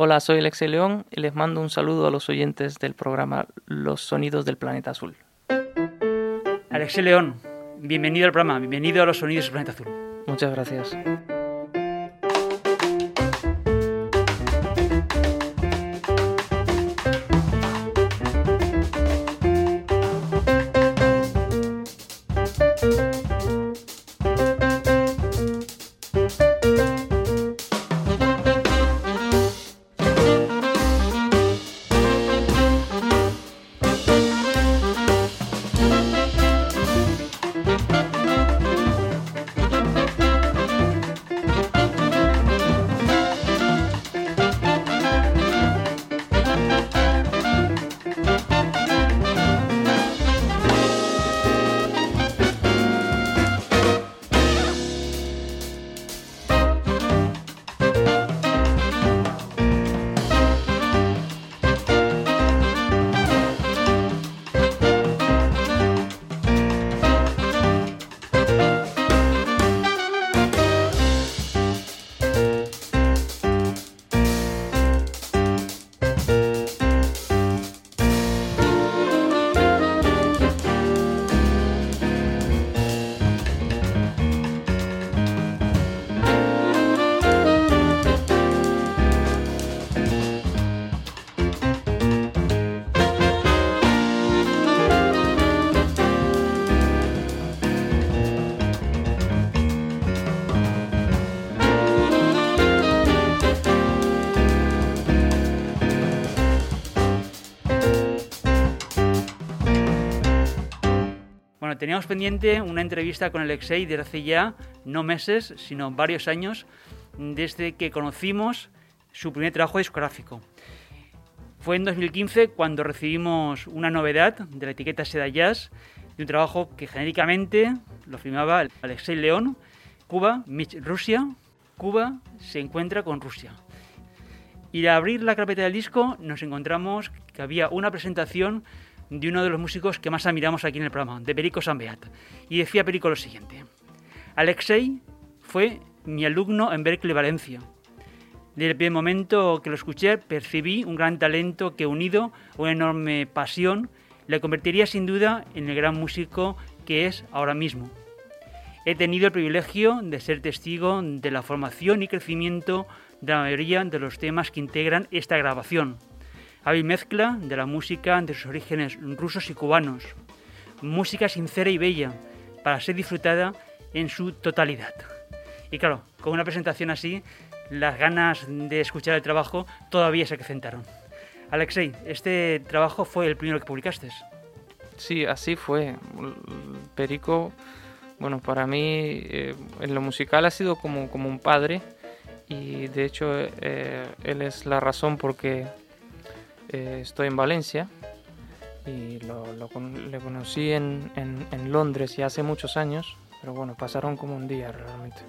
Hola, soy Alexei León y les mando un saludo a los oyentes del programa Los Sonidos del Planeta Azul. Alexei León, bienvenido al programa, bienvenido a Los Sonidos del Planeta Azul. Muchas gracias. Teníamos pendiente una entrevista con Alexei desde hace ya no meses, sino varios años, desde que conocimos su primer trabajo discográfico. Fue en 2015 cuando recibimos una novedad de la etiqueta Seda Jazz, de un trabajo que genéricamente lo firmaba Alexei León, Cuba, Mich Rusia, Cuba se encuentra con Rusia. Y al abrir la carpeta del disco nos encontramos que había una presentación de uno de los músicos que más admiramos aquí en el programa, de Perico Sambeat. Y decía Perico lo siguiente: Alexei fue mi alumno en Berkeley, Valencia. Desde el primer momento que lo escuché, percibí un gran talento que, unido a una enorme pasión, le convertiría sin duda en el gran músico que es ahora mismo. He tenido el privilegio de ser testigo de la formación y crecimiento de la mayoría de los temas que integran esta grabación hay mezcla de la música de sus orígenes rusos y cubanos. Música sincera y bella para ser disfrutada en su totalidad. Y claro, con una presentación así, las ganas de escuchar el trabajo todavía se acrecentaron. Alexei, este trabajo fue el primero que publicaste. Sí, así fue. Perico, bueno, para mí eh, en lo musical ha sido como, como un padre y de hecho eh, él es la razón por qué eh, estoy en Valencia y lo, le conocí en, en, Londres ya hace muchos años, pero bueno, pasaron como un día realmente.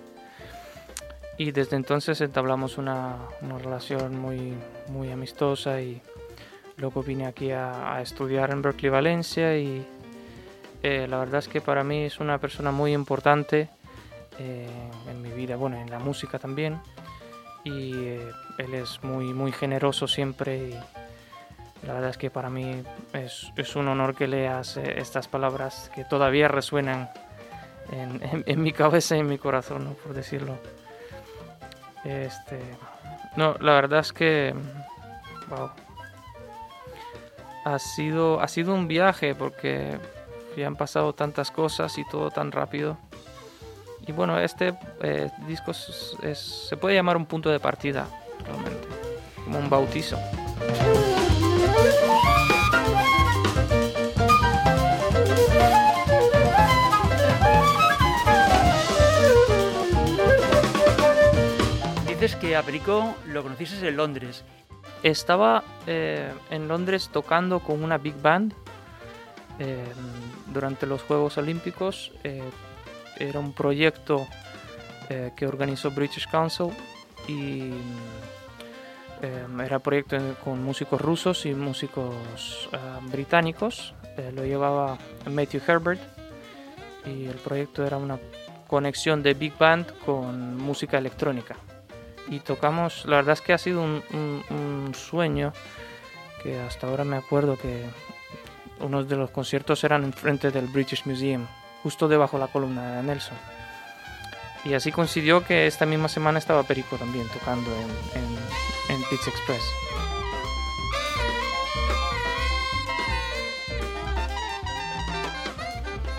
Y desde entonces entablamos una, una relación muy, muy amistosa y luego vine aquí a, estudiar en Berkeley, Valencia y eh, la verdad es que para mí es una persona muy importante eh, en mi vida, bueno, en la música también. Y él es muy, muy generoso siempre y, la verdad es que para mí es, un honor que leas eh, estas palabras que todavía resuenan en, mi cabeza y en mi corazón, por decirlo. Este, no, la verdad es que, wow, ha sido, ha sido un viaje porque ya han pasado tantas cosas y todo tan rápido. Y bueno, este eh, disco se puede llamar un punto de partida, realmente, como un bautizo. Dices que a Perico lo conociste en Londres. Estaba eh, en Londres tocando con una big band eh, durante los Juegos Olímpicos. Eh, era un proyecto que organizó British Council y Em, era proyecto con músicos rusos y músicos em, británicos. Eh, lo llevaba Matthew Herbert y el proyecto era una conexión de big band con música electrónica. y tocamos, la verdad es que ha sido un, un sueño que hasta ahora me acuerdo que unos de los conciertos eran enfrente del British Museum, justo debajo de la columna de Nelson. Y así coincidió que esta misma semana estaba Perico también tocando en, en, en Pizza Express.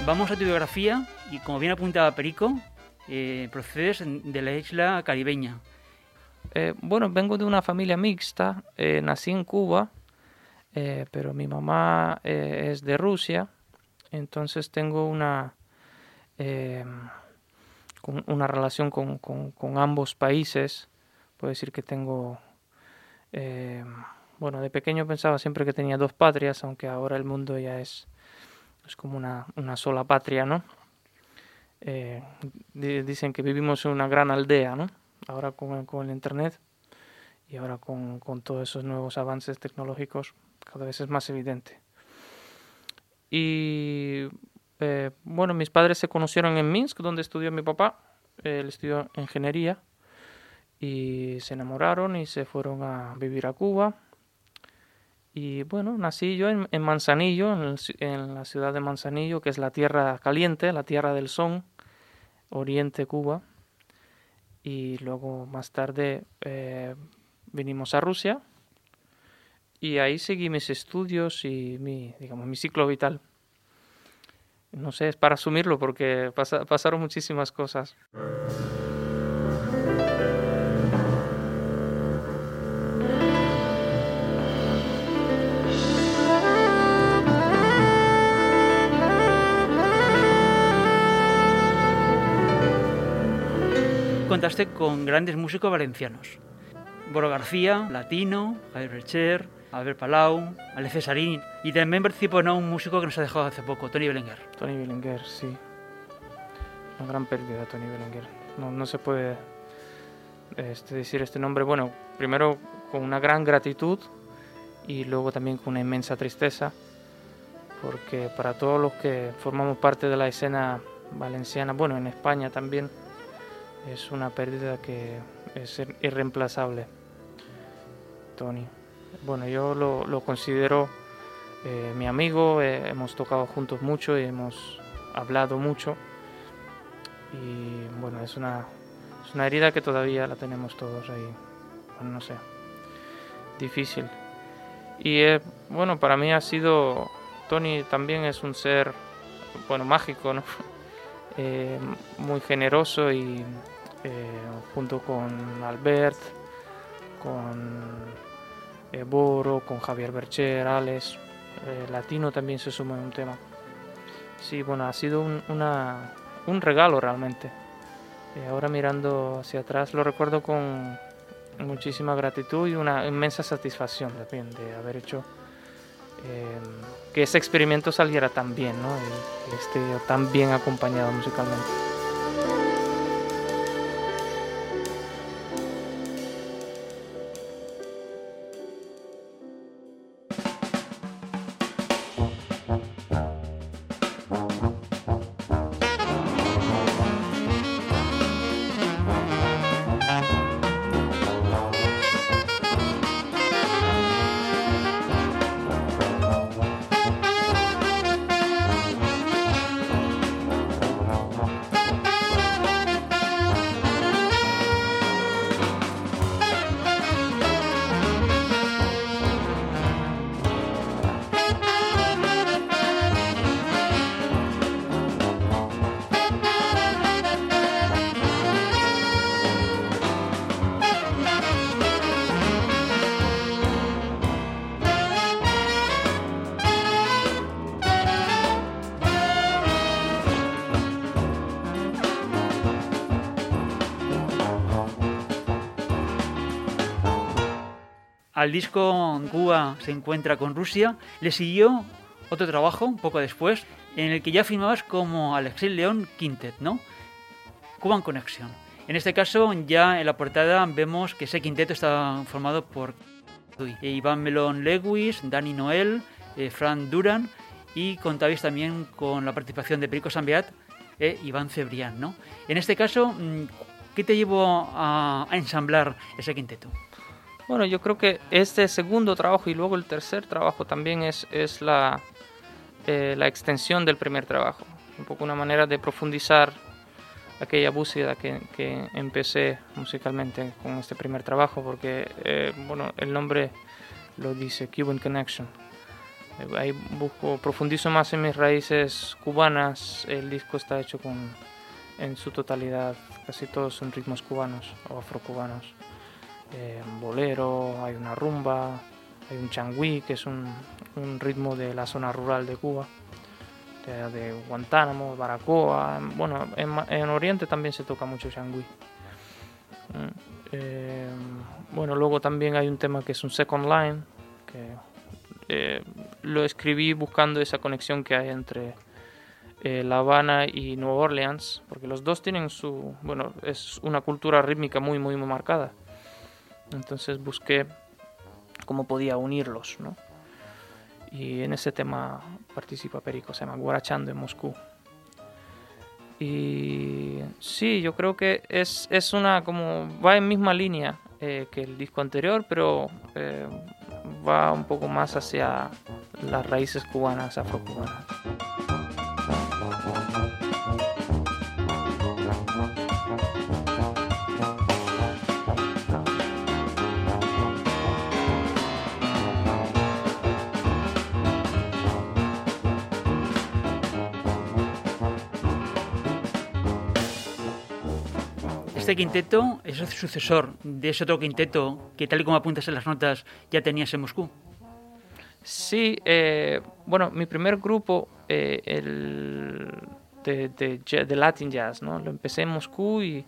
Vamos a tu biografía y como bien apuntaba Perico, eh, procedes de la isla caribeña. Eh, bueno, vengo de una familia mixta, eh, nací en Cuba, pero mi mamá es de Rusia, entonces tengo una, con- una relación con, con- con ambos países. Puedo decir que tengo, eh, bueno, de pequeño pensaba siempre que tenía dos patrias, aunque ahora el mundo ya es, es como una, una sola patria, ¿no? Eh, di- dicen que vivimos en una gran aldea, ¿no? Ahora con, con el Internet y ahora con, con todos esos nuevos avances tecnológicos cada vez es más evidente. Y eh, bueno, mis padres se conocieron en Minsk, donde estudió mi papá. Él estudió ingeniería y se enamoraron y se fueron a vivir a Cuba. Y bueno, nací yo en, Manzanillo, en, el la ciudad de Manzanillo, que es la tierra caliente, la tierra del son, oriente Cuba. Y luego más tarde eh, vinimos a Rusia y ahí seguí mis estudios y mi, digamos, mi ciclo vital. No sé, es para asumirlo porque pasa- pasaron muchísimas cosas. Contaste con grandes músicos valencianos. Boro García, Latino, Javier Bercher, Albert Palau, Ale Cesarín y también participó en un músico que nos ha dejado hace poco, Tony Belenguer. Tony Belenguer, sí. Una gran pérdida, Tony Belenguer. No, no se puede este, decir este nombre. Bueno, primero con una gran gratitud y luego también con una inmensa tristeza, porque para todos los que formamos parte de la escena valenciana, bueno, en España también, es una pérdida que es ir- irreemplazable. Tony. Bueno, yo lo, considero eh, mi amigo, eh, hemos tocado juntos mucho y hemos hablado mucho. Y bueno, es una, es una herida que todavía la tenemos todos ahí. Bueno, no sé, difícil. Y eh, bueno, para mí ha sido, Tony también es un ser, bueno, mágico, ¿no? Eh, muy generoso y junto con Albert, con eh, Boro, con Javier Bercher, Alex, eh, Latino también se sumó en un tema. Sí, bueno, ha sido un, una, un regalo realmente. Eh, ahora mirando hacia atrás lo recuerdo con muchísima gratitud y una inmensa satisfacción también de haber hecho eh, que ese experimento saliera tan bien, ¿no? Y esté tan bien acompañado musicalmente. Al disco Cuba se encuentra con Rusia, le siguió otro trabajo poco después, en el que ya firmabas como Alexei León Quintet, ¿no? Cuban Connection. En este caso, ya en la portada vemos que ese quinteto está formado por Iván Melón Lewis, Dani Noel, eh, Fran Duran y contabais también con la participación de Perico Sambeat e Iván Cebrián, ¿no? En este caso, mm, ¿Qué te llevó a, ensamblar ese quinteto? Bueno, yo creo que este segundo trabajo y luego el tercer trabajo también es, es la, eh, la extensión del primer trabajo. Un poco una manera de profundizar aquella búsqueda que, que empecé musicalmente con este primer trabajo, porque eh, bueno, el nombre lo dice Cuban Connection. Eh, ahí busco, profundizo más en mis raíces cubanas. El disco está hecho con, en su totalidad, casi todos son ritmos cubanos o afrocubanos. Eh, bolero, hay una rumba, hay un changüí, que es un, un ritmo de la zona rural de Cuba de Guantánamo, Baracoa. Bueno, en, Oriente también se toca mucho Shangui. Mm, eh, bueno, luego también hay un tema que es un second line, que eh, lo escribí buscando esa conexión que hay entre La Habana y Nueva Orleans, porque los dos tienen su, bueno, es una cultura rítmica muy, muy, muy marcada. Entonces busqué cómo podía unirlos, ¿no? y en ese tema participa Perico, se llama Guarachando en Moscú. Y sí, yo creo que es, es una como va en misma línea eh, que el disco anterior, pero eh, va un poco más hacia las raíces cubanas, afrocubanas. Este quinteto es el sucesor de ese otro quinteto que, tal y como apuntas en las notas, ya tenías en Moscú. Sí, eh, bueno, mi primer grupo, eh, el de, de, Latin Jazz, ¿no? Lo empecé en Moscú y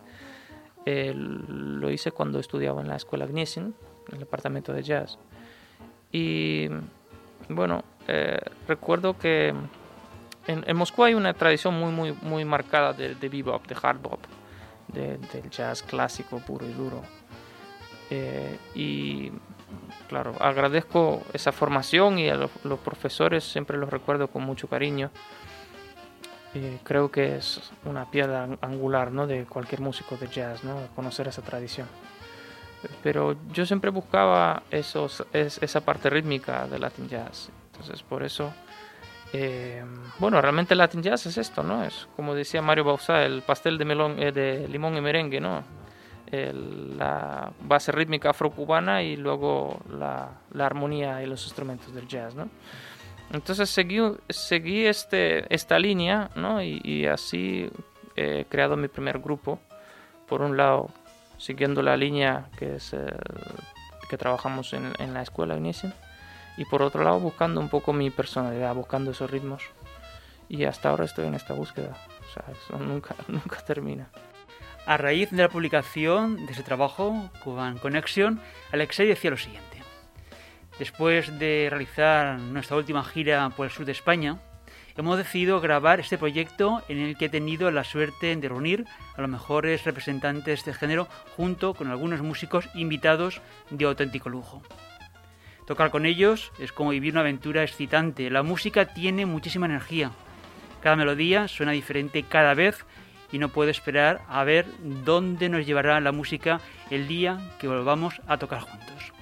eh, lo hice cuando estudiaba en la escuela Gniesin, en el departamento de jazz. Y bueno, recuerdo que en, en, Moscú hay una tradición muy, muy, muy marcada de, de bebop, de hard bop del jazz clásico puro y duro. Eh, y claro, agradezco esa formación y a los, profesores siempre los recuerdo con mucho cariño. Eh, creo que es una piedra angular ¿no? de cualquier músico de jazz, ¿no? conocer esa tradición. Pero yo siempre buscaba esos, esa parte rítmica del Latin Jazz. Entonces por eso eh, bueno, realmente Latin Jazz es esto, ¿no? Es como decía Mario Bauzá, el pastel de, melón, eh, de limón y merengue, ¿no? la base rítmica afrocubana y luego la, la, armonía y los instrumentos del jazz, ¿no? Entonces seguí, seguí este, esta línea, ¿no? Y, así he creado mi primer grupo. Por un lado, siguiendo la línea que, es, que trabajamos en, en la escuela Inicia y por otro lado buscando un poco mi personalidad, buscando esos ritmos. Y hasta ahora estoy en esta búsqueda, o sea, eso nunca, nunca termina. A raíz de la publicación de ese trabajo, Cuban Connection, Alexei decía lo siguiente. Después de realizar nuestra última gira por el sur de España, hemos decidido grabar este proyecto en el que he tenido la suerte de reunir a los mejores representantes de género junto con algunos músicos invitados de auténtico lujo. Tocar con ellos es como vivir una aventura excitante. La música tiene muchísima energía. Cada melodía suena diferente cada vez y no puedo esperar a ver dónde nos llevará la música el día que volvamos a tocar juntos.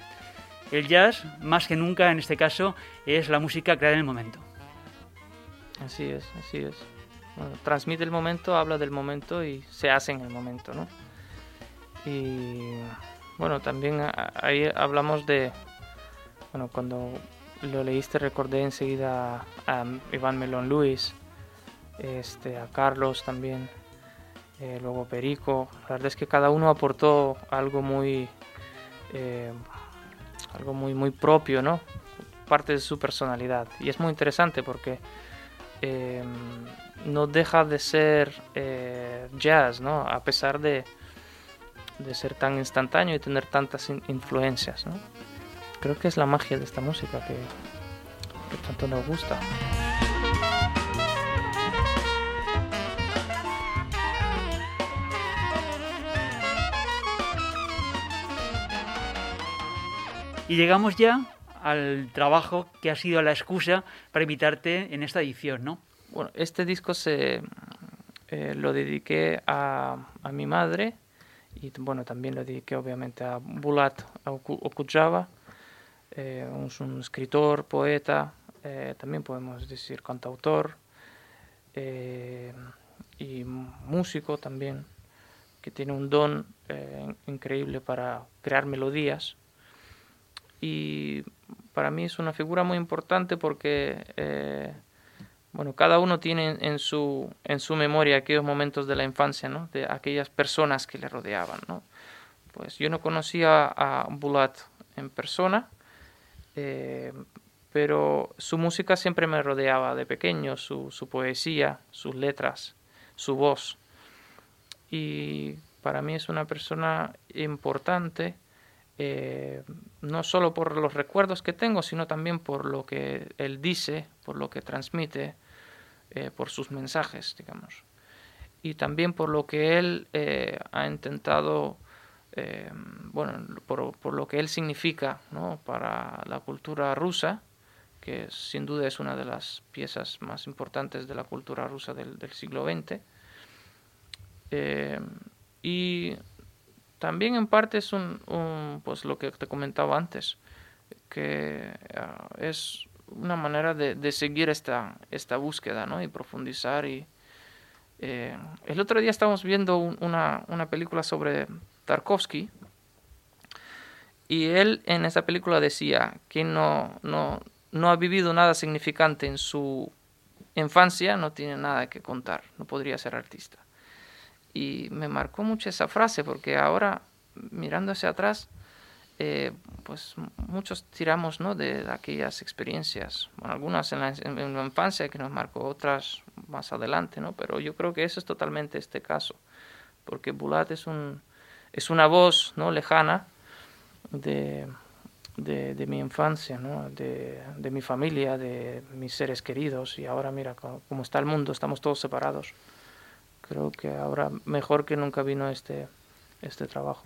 El jazz, más que nunca en este caso, es la música creada en el momento. Así es, así es. transmite el momento, habla del momento y se hace en el momento, ¿no? Y bueno, también ahí hablamos de, bueno, cuando lo leíste recordé enseguida a, Iván Melón Luis, este, a Carlos también, eh, luego Perico. La verdad es que cada uno aportó algo muy, eh, algo muy, muy propio, ¿no? Parte de su personalidad. Y es muy interesante porque eh, no deja de ser jazz, ¿no? A pesar de, de ser tan instantáneo y tener tantas influencias, ¿no? Creo que es la magia de esta música que, tanto nos gusta. Y llegamos ya al trabajo que ha sido la excusa para invitarte en esta edición, ¿no? Bueno, este disco se eh, lo dediqué a, a, mi madre y bueno, también le dediqué obviamente a Bulat Okudjava, eh, un escritor, poeta, eh, también podemos decir cantautor eh, y músico también, que tiene un don increíble para crear melodías. Y para mí es una figura muy importante porque bueno, cada uno tiene en su, en su memoria aquellos momentos de la infancia, ¿no? De aquellas personas que le rodeaban, ¿no? Pues yo no conocía a Bulat en persona, eh, pero su música siempre me rodeaba de pequeño, su, su poesía, sus letras, su voz. Y para mí es una persona importante, eh, no solo por los recuerdos que tengo, sino también por lo que él dice, por lo que transmite, eh, por sus mensajes, digamos. Y también por lo que él ha intentado, eh, bueno, por, por, lo que él significa ¿no? para la cultura rusa, que sin duda es una de las piezas más importantes de la cultura rusa del, siglo XX. y también en parte es un, pues lo que te comentaba antes, que ah, es una manera de, de, seguir esta, esta búsqueda ¿no? y profundizar. Y, eh, el otro día estábamos viendo una, una, película sobre Tarkovsky y él en esa película decía que no, no, no ha vivido nada significante en su infancia, no tiene nada que contar, no podría ser artista. Y me marcó mucho esa frase porque ahora, mirando hacia atrás, eh, pues muchos tiramos ¿no? de, aquellas experiencias, algunas en la, infancia que nos marcó, otras más adelante, ¿no? pero yo creo que eso es totalmente este caso, porque Bulat es, un, es una voz ¿no? lejana de, de, mi infancia, ¿no? de, de, mi familia, de mis seres queridos, y ahora mira cómo está el mundo, estamos todos separados. Creo que ahora mejor que nunca vino este, este trabajo.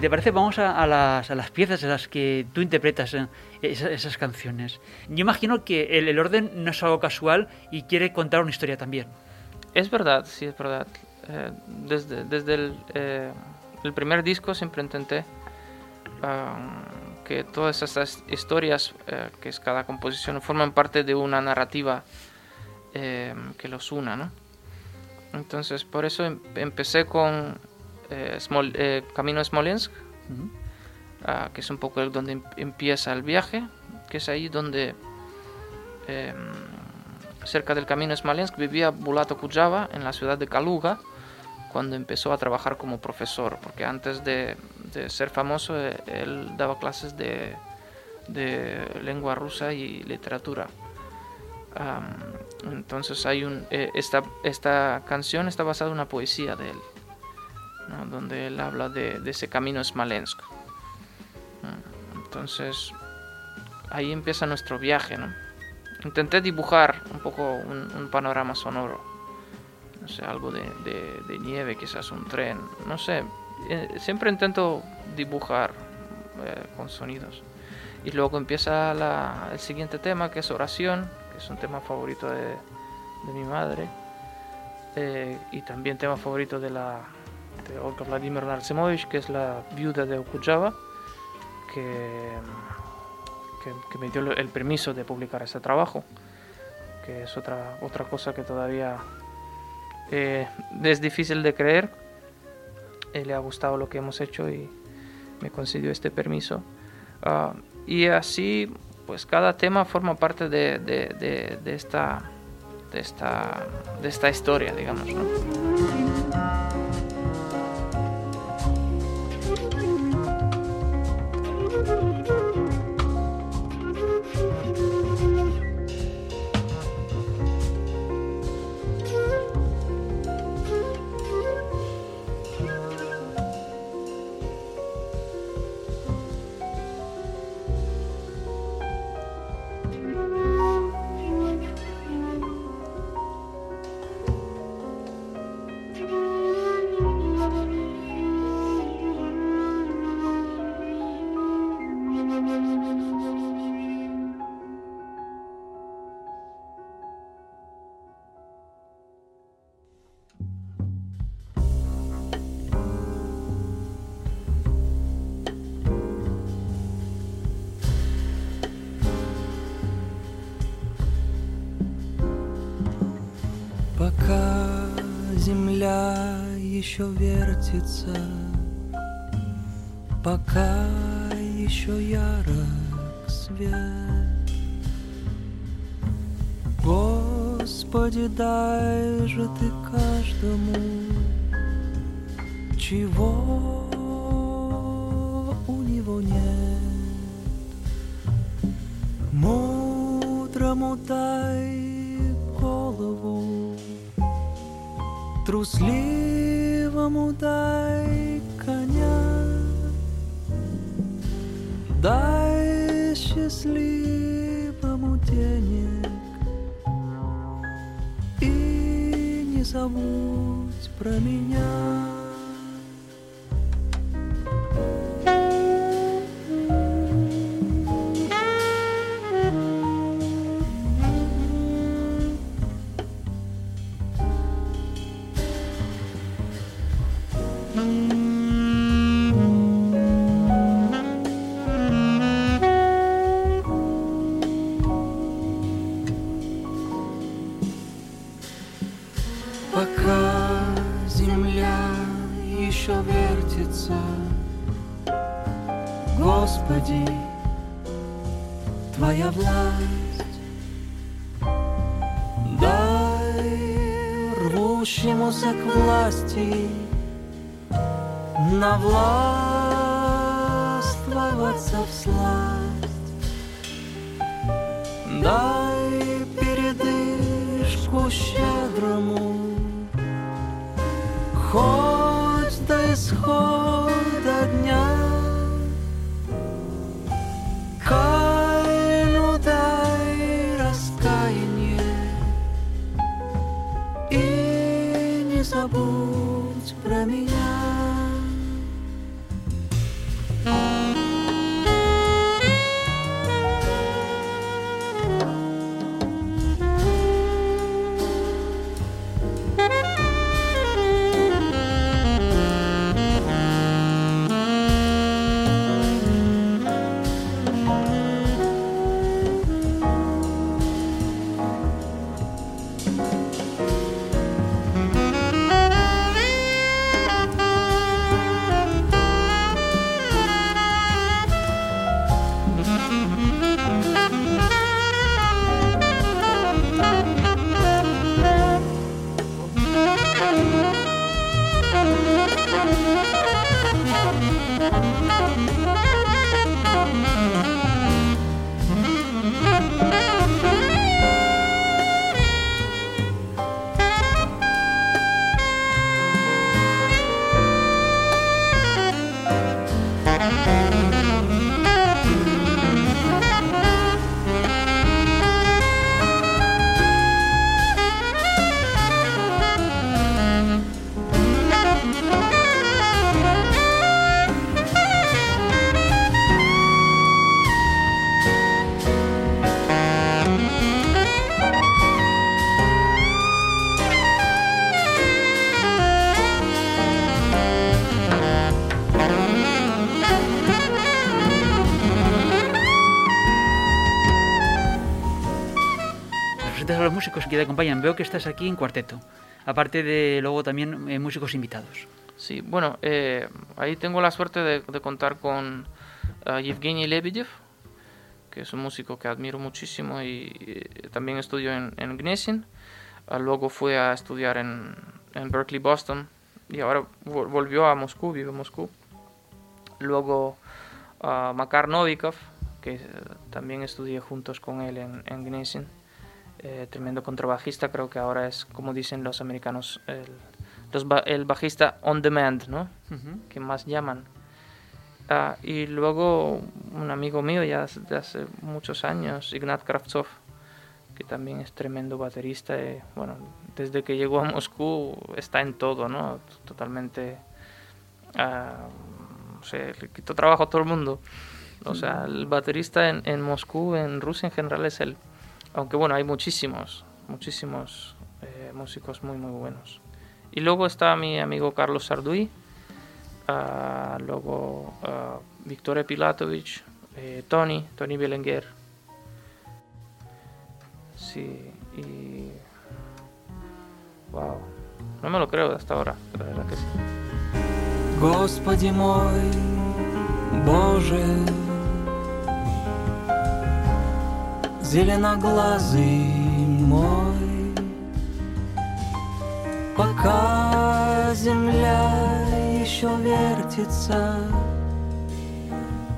Te parece, vamos a, las, a, las, piezas en las que tú interpretas eh, esas, canciones. Yo imagino que el, orden no es algo casual y quiere contar una historia también. Es verdad, sí, es verdad. Eh, desde desde el, eh, el, primer disco siempre intenté um, que todas estas historias, que es cada composición, forman parte de una narrativa que los una, ¿no? Entonces, por eso em, empecé con eh, eh, camino a Smolensk, ah, que es un poco el donde em, empieza el viaje, que es ahí donde, em, cerca del camino Smolensk, vivía Bulato Kujava en la ciudad de Kaluga, cuando empezó a trabajar como profesor, porque antes de, ser famoso eh, él daba clases de, lengua rusa y literatura. entonces hay un, esta, esta canción está basada en una poesía de él donde él habla de, ese camino Smalensk. Entonces, ahí empieza nuestro viaje. ¿no? Intenté dibujar un poco un, panorama sonoro. No sé, algo de, nieve, quizás un tren. No sé, eh, siempre intento dibujar eh, con sonidos. Y luego empieza el siguiente tema, que es oración, que es un tema favorito de, mi madre. Eh, y también tema favorito de la de Olga Vladimir Narsimovich, que es la viuda de Okujava, que, que, me dio el permiso de publicar ese trabajo, que es otra, otra cosa que todavía eh, es difícil de creer. Eh, le ha gustado lo que hemos hecho y me concedió este permiso. Ah, y así, pues cada tema forma parte de, de, de, esta, de, esta, de esta historia, digamos. Еще вертится, пока еще ярок свет. Господи, дай же ты каждому, счастливому денег и не забудь про меня. Músicos que te acompañan. Veo que estás aquí en cuarteto, aparte de luego también eh, músicos invitados. Sí, bueno, eh, ahí tengo la suerte de, de contar con uh, Yevgeny Lebedev, que es un músico que admiro muchísimo y, y también estudió en, en Gnesin. Uh, luego fue a estudiar en, en Berkeley, Boston y ahora vol- volvió a Moscú, vive en Moscú. Luego uh, Makar Novikov, que eh, también estudié juntos con él en, en Gnesin. Eh, tremendo contrabajista, creo que ahora es, como dicen los americanos, el, los ba- el bajista on demand, ¿no? que más llaman. Ah, y luego un amigo mío ya de hace muchos años, Ignat Kravtsov, que también es tremendo baterista. y, bueno, desde que llegó a Moscú está en todo, ¿no? Totalmente... ah, no sé, le quitó trabajo a todo el mundo. O sea, el baterista en, en Moscú, en Rusia en general es él. Aunque bueno, hay muchísimos, muchísimos eh, músicos muy, muy buenos. Y luego está mi amigo Carlos Sarduy, ah, luego ah, Victoria Pilatovich, eh, Tony, Tony Belenguer. Sí, y. Wow, no me lo creo hasta ahora, la verdad que sí. Господи мой, Боже, зеленоглазый мой, пока земля еще вертится,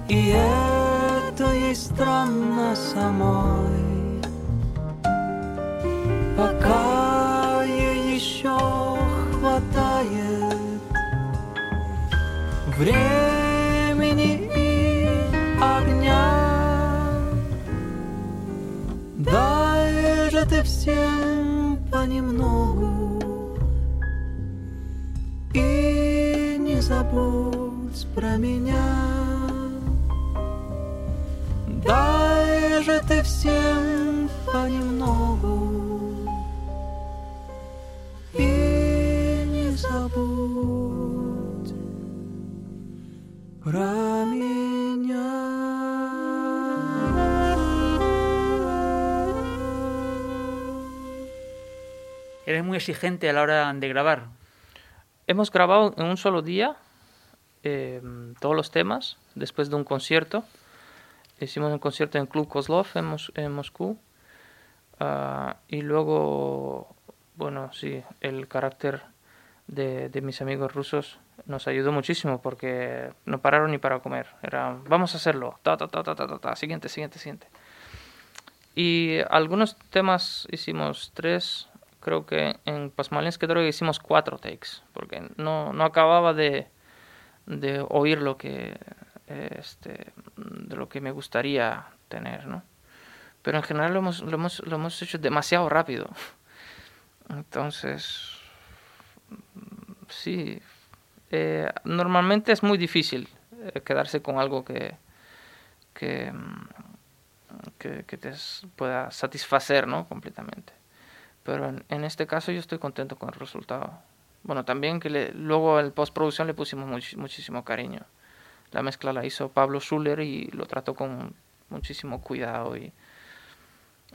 и это ей странно самой, пока ей еще хватает времени Дай же ты всем понемногу и не забудь про меня. Дай же ты всем понемногу Eres muy exigente a la hora de grabar. Hemos grabado en un solo día eh, todos los temas después de un concierto. Hicimos un concierto en Club Kozlov en, Mos- en Moscú. Ah, y luego, bueno, sí, el carácter de, de mis amigos rusos nos ayudó muchísimo porque no pararon ni para comer. Era, vamos a hacerlo, ta, ta, ta, ta, ta, ta, siguiente, siguiente, siguiente. Y algunos temas hicimos tres, creo que en Pasmalinsk creo que hicimos cuatro takes, porque no, no acababa de, de oír lo que, este, de lo que me gustaría tener, ¿no? Pero en general lo hemos, lo hemos, lo hemos hecho demasiado rápido. Entonces, sí, eh, normalmente es muy difícil eh, quedarse con algo que, que, mm, que, que te pueda satisfacer ¿no? completamente. Pero en, en este caso yo estoy contento con el resultado. Bueno, también que le- luego en postproducción le pusimos much- muchísimo cariño. La mezcla la hizo Pablo Schuller y lo trató con muchísimo cuidado y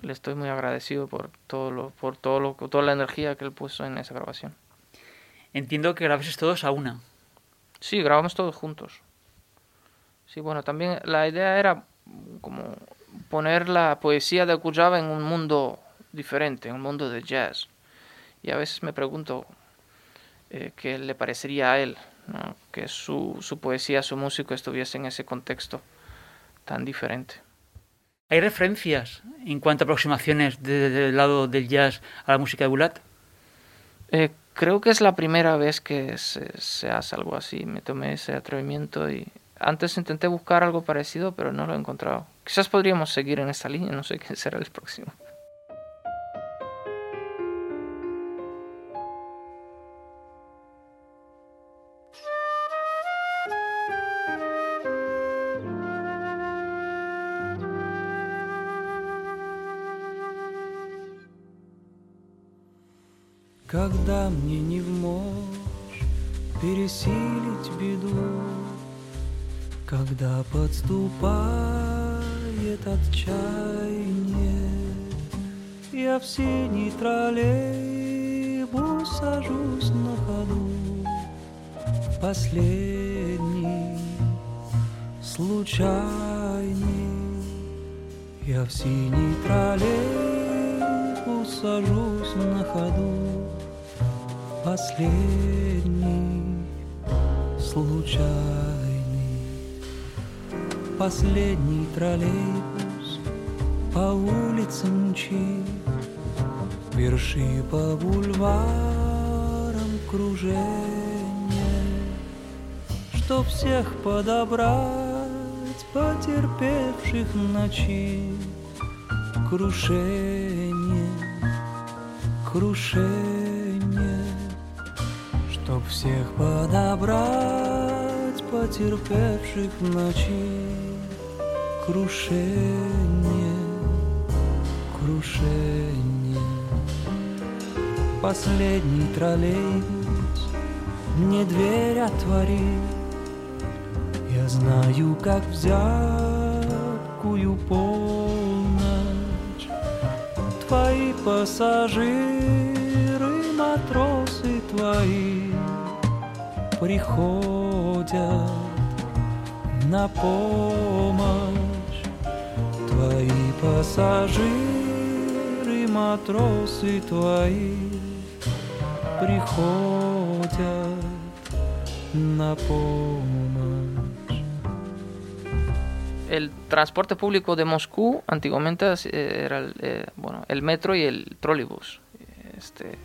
le estoy muy agradecido por todo lo, por todo lo, toda la energía que él puso en esa grabación. Entiendo que grabáis todos a una. Sí, grabamos todos juntos. Sí, bueno, también la idea era como poner la poesía de Kujava en un mundo diferente, en un mundo de jazz. Y a veces me pregunto eh, qué le parecería a él, ¿no? que su, su poesía, su músico estuviese en ese contexto tan diferente. ¿Hay referencias en cuanto a aproximaciones desde el lado del jazz a la música de Bulat? Eh, creo que es la primera vez que se, se hace algo así. Me tomé ese atrevimiento y antes intenté buscar algo parecido, pero no lo he encontrado. Quizás podríamos seguir en esta línea, no sé qué será el próximo. Последний, случайный. Я в синий троллейбус сажусь на ходу. Последний, случайный. Последний троллейбус по улицам мчит. Верши по бульварам кружение, Чтоб всех подобрать, потерпевших ночи. Крушение, крушение, Чтоб всех подобрать, потерпевших ночи. Крушение, крушение. Последний троллейбус мне дверь отворил Знаю, как в зябкую полночь Твои пассажиры, матросы твои Приходят на помощь Твои пассажиры, матросы твои приходят на помощь. El transporte público de Moscú antiguamente era el, eh, bueno, el metro y el trolleybus. Este,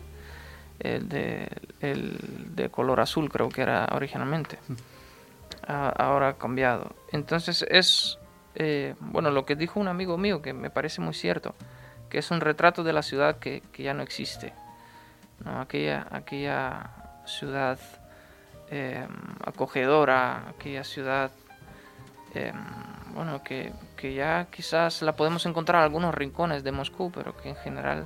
el de, el de color azul creo que era originalmente. ahora ha cambiado. Entonces es, eh, bueno, lo que dijo un amigo mío que me parece muy cierto, que es un retrato de la ciudad que, que ya no existe. ¿no? Aquella, aquella ciudad eh, acogedora, aquella ciudad, eh, bueno, que, que, ya quizás la podemos encontrar en algunos rincones de Moscú, pero que en general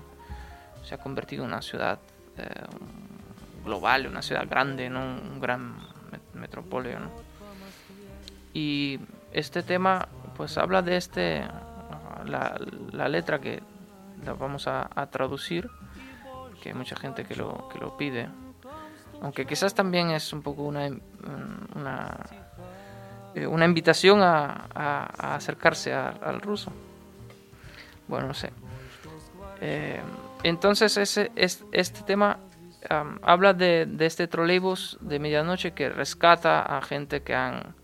se ha convertido en una ciudad eh, global, una ciudad grande, ¿no? un gran metropolio. ¿no? Y este tema, pues habla de este, la, la letra que la vamos a, a traducir que hay mucha gente que lo, que lo pide. Aunque quizás también es un poco una, una, eh, una invitación a, acercarse al ruso. Bueno, no sé. Eh, entonces ese, es, este tema habla de, este trolleybus de medianoche que rescata a gente que han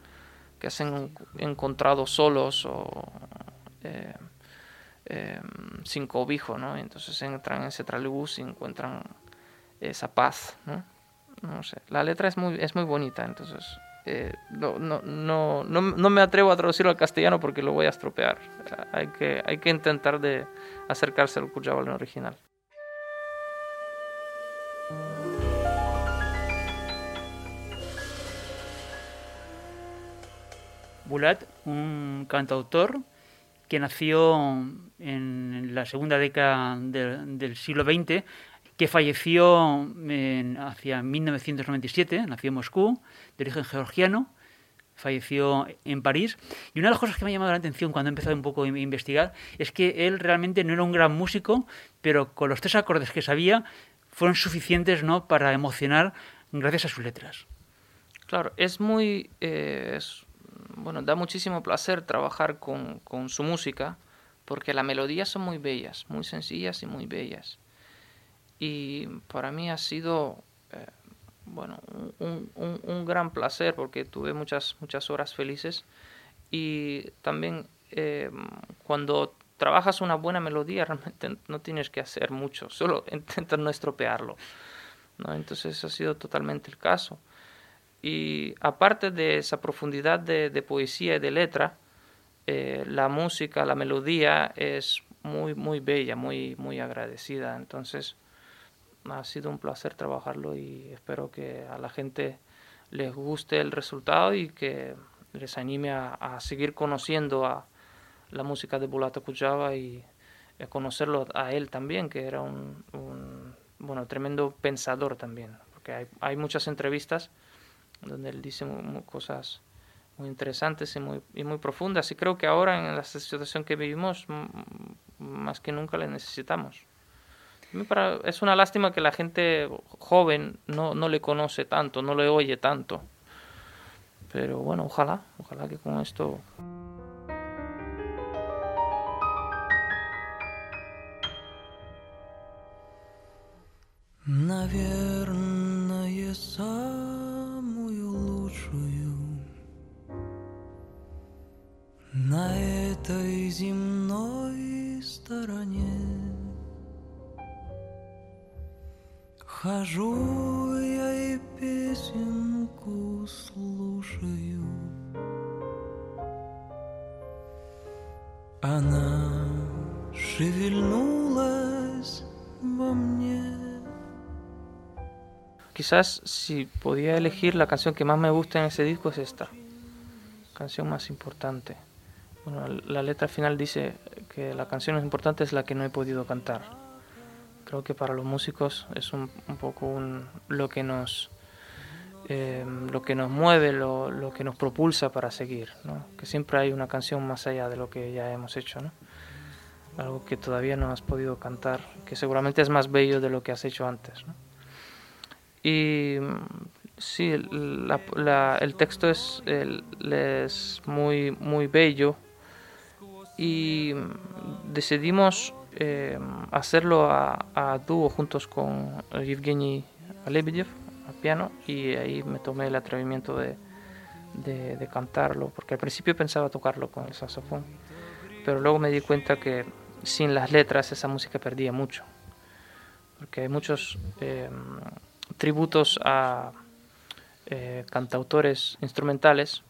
que se han encontrado solos o eh, eh, sin cobijo, ¿no? Entonces entran en ese trolebús y encuentran esa paz, ¿no? No sé. La letra es muy, es muy bonita, entonces eh, no, no, no, no, me atrevo a traducirlo al castellano porque lo voy a estropear. Hay que, hay que intentar de acercarse al en original. Bulat, un cantautor que nació en la segunda década del siglo XX, que falleció en, hacia 1997, nació en Moscú, de origen georgiano, falleció en París. Y una de las cosas que me ha llamado la atención cuando he empezado un poco a investigar es que él realmente no era un gran músico, pero con los tres acordes que sabía fueron suficientes ¿no? para emocionar gracias a sus letras. Claro, es muy... Eh, bueno, da muchísimo placer trabajar con, con, su música porque las melodías son muy bellas, muy sencillas y muy bellas. Y para mí ha sido, eh, bueno, un, un, gran placer porque tuve muchas, muchas horas felices y también eh, cuando trabajas una buena melodía realmente no tienes que hacer mucho, solo intentar no estropearlo. ¿no? Entonces ha sido totalmente el caso. Y aparte de esa profundidad de, de poesía y de letra, eh, la música, la melodía es muy, muy bella, muy, muy agradecida. Entonces, ha sido un placer trabajarlo y espero que a la gente les guste el resultado y que les anime a, seguir conociendo a la música de Bulata Kujava y conocerlo a él también, que era un, un bueno, tremendo pensador también, porque hay, hay muchas entrevistas donde él dice cosas muy interesantes y muy, y muy profundas. Y creo que ahora en la situación que vivimos, más que nunca le necesitamos Es una lástima que la gente joven no, no le conoce tanto, no le oye tanto. Pero bueno, ojalá, ojalá que con esto... Наверное, самую лучшую на этой земной стороне. Хожу я и песенку слушаю. Она шевельнулась во мне. Quizás si podía elegir la canción que más me gusta en ese disco es esta, canción más importante. Bueno, la letra final dice que la canción más importante es la que no he podido cantar. Creo que para los músicos es un, poco un, lo que nos eh, lo que nos mueve, lo, lo, que nos propulsa para seguir, que siempre hay una canción más allá de lo que ya hemos hecho, algo que todavía no has podido cantar, que seguramente es más bello de lo que has hecho antes. Y sí, el texto es, es muy, muy bello y decidimos eh, hacerlo a, dúo juntos con Evgeny Lebedev al piano y ahí me tomé el atrevimiento de, cantarlo porque al principio pensaba tocarlo con el saxofón pero luego me di cuenta que sin las letras esa música perdía mucho porque hay muchos eh, tributos a eh, cantautores instrumentales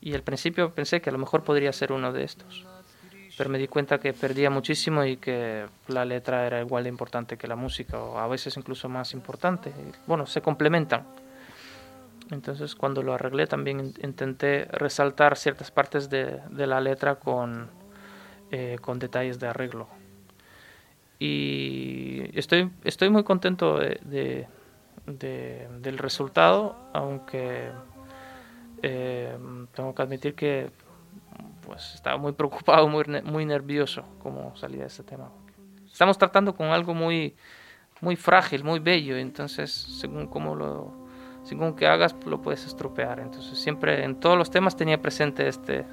y al principio pensé que a lo mejor podría ser uno de estos, pero me di cuenta que perdía muchísimo y que la letra era igual de importante que la música o a veces incluso más importante. Bueno, se complementan. Entonces cuando lo arreglé también intenté resaltar ciertas partes de, de la letra con, eh, con detalles de arreglo. Y estoy, estoy muy contento de, de de, del resultado, aunque eh, tengo que admitir que pues estaba muy preocupado, muy, muy nervioso como salía ese tema. Estamos tratando con algo muy, muy frágil, muy bello, entonces según cómo lo, según que hagas lo puedes estropear. Entonces siempre en todos los temas tenía presente este,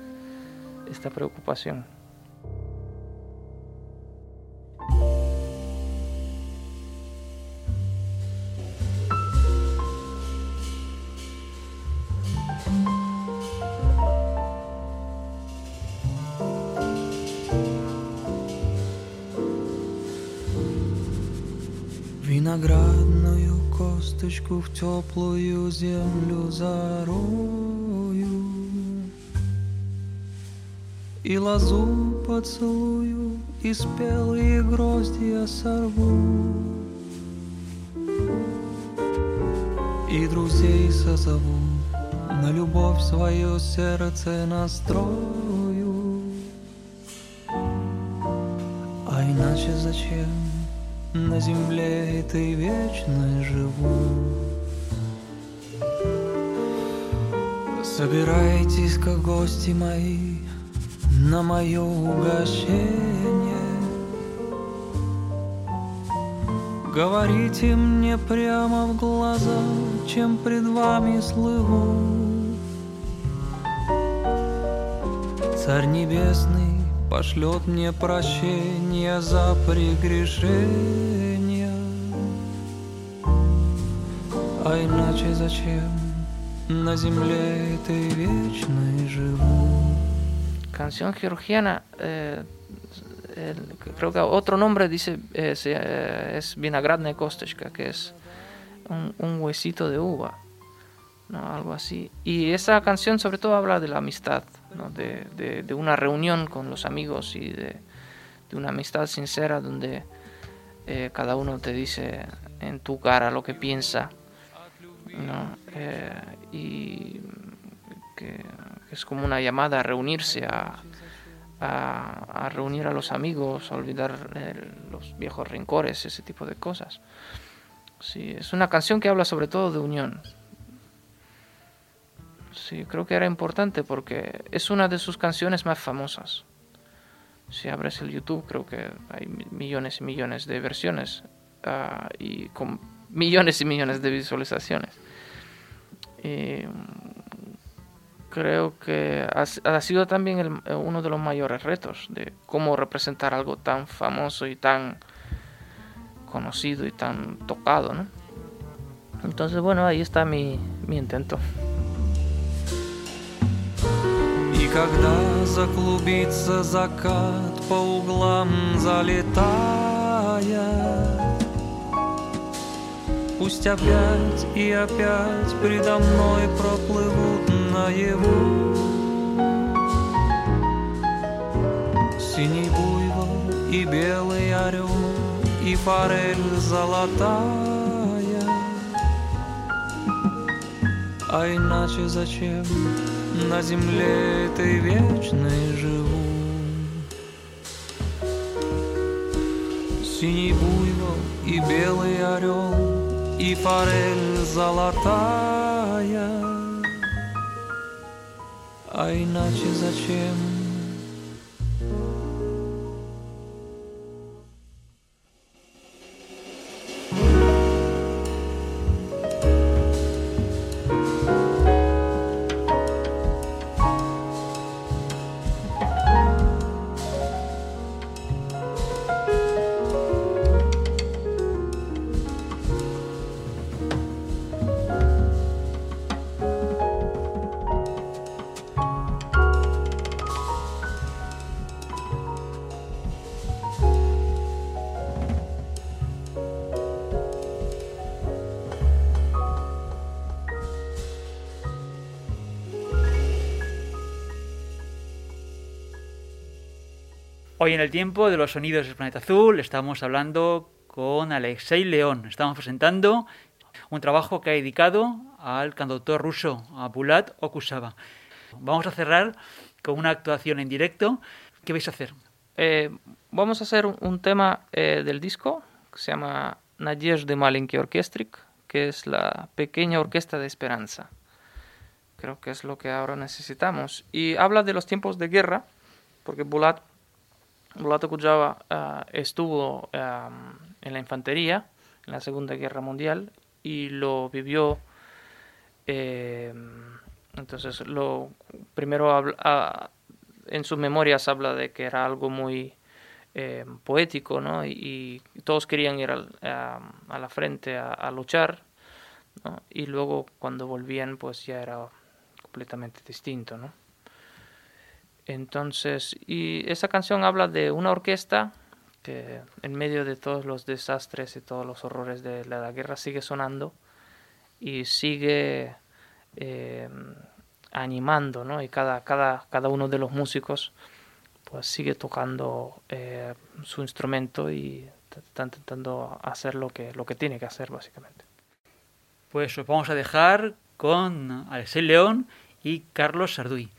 esta preocupación. Косточку в теплую землю зарою И лозу поцелую, и спелые гроздья сорву И друзей созову, на любовь свое сердце настрою. А иначе зачем на земле этой вечной живу. Собирайтесь, как гости мои, на мое угощение. Говорите мне прямо в глаза, чем пред вами слыву. Царь Небесный пошлет мне прощение за прегрешение. А иначе зачем на земле этой вечной живу? Canción georgiana, eh, el, creo que otro nombre dice eh, es vinagradne kostechka, que es un, un, huesito de uva, algo así. Y esa canción sobre todo habla de la amistad, ¿no? de, de, de, una reunión con los amigos y de, una amistad sincera donde eh, cada uno te dice en tu cara lo que piensa eh, y que, es como una llamada a reunirse a, a, a reunir a los amigos a olvidar eh, los viejos rencores ese tipo de cosas sí, es una canción que habla sobre todo de unión Sí, creo que era importante porque es una de sus canciones más famosas. Si abres el YouTube, creo que hay millones y millones de versiones ah, y con millones y millones de visualizaciones. Y, creo que ha, sido también uno de los mayores retos de cómo representar algo tan famoso y tan conocido y tan tocado, ¿no? Entonces, bueno, ahí está mi intento. Когда заклубится закат по углам залетая, Пусть опять и опять предо мной проплывут наяву. Синий буйвол и белый орел и форель золотая. А иначе зачем на земле этой вечной живу? Синий буйвол и белый орел И форель золотая А иначе зачем Hoy en el tiempo de los sonidos del planeta azul estamos hablando con Alexei León. Estamos presentando un trabajo que ha dedicado al cantautor ruso, a Bulat Okusava. Vamos a cerrar con una actuación en directo. ¿Qué vais a hacer? Eh, vamos a hacer un, tema eh, del disco que se llama de Malinki Orchestrik, que es la pequeña orquesta de esperanza. Creo que es lo que ahora necesitamos. Y habla de los tiempos de guerra, porque Bulat Bulato Kujava eh, estuvo eh, en la infantería en la Segunda Guerra Mundial y lo vivió. Eh, entonces, lo primero en sus memorias habla de que era algo muy poético, ¿no? Y, todos querían ir a, la frente a, luchar, Y luego cuando volvían, pues ya era completamente distinto, ¿no? Entonces, y esa canción habla de una orquesta que en medio de todos los desastres y todos los horrores de la guerra sigue sonando y sigue eh, animando, ¿no? Y cada, cada, cada uno de los músicos pues sigue tocando eh, su instrumento y está intentando hacer lo que, lo que tiene que hacer básicamente. Pues os vamos a dejar con Alexei León y Carlos Sarduy.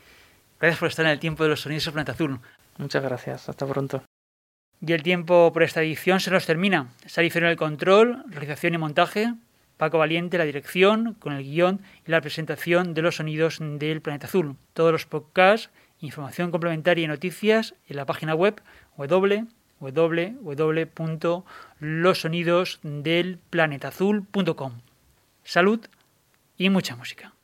Gracias por estar en el tiempo de los sonidos del planeta azul. Muchas gracias, hasta pronto. Y el tiempo por esta edición se nos termina. Sari en el control, realización y montaje. Paco Valiente la dirección, con el guion y la presentación de los sonidos del planeta azul. Todos los podcasts, información complementaria y noticias en la página web www.losonidosdelplanetazul.com. Salud y mucha música.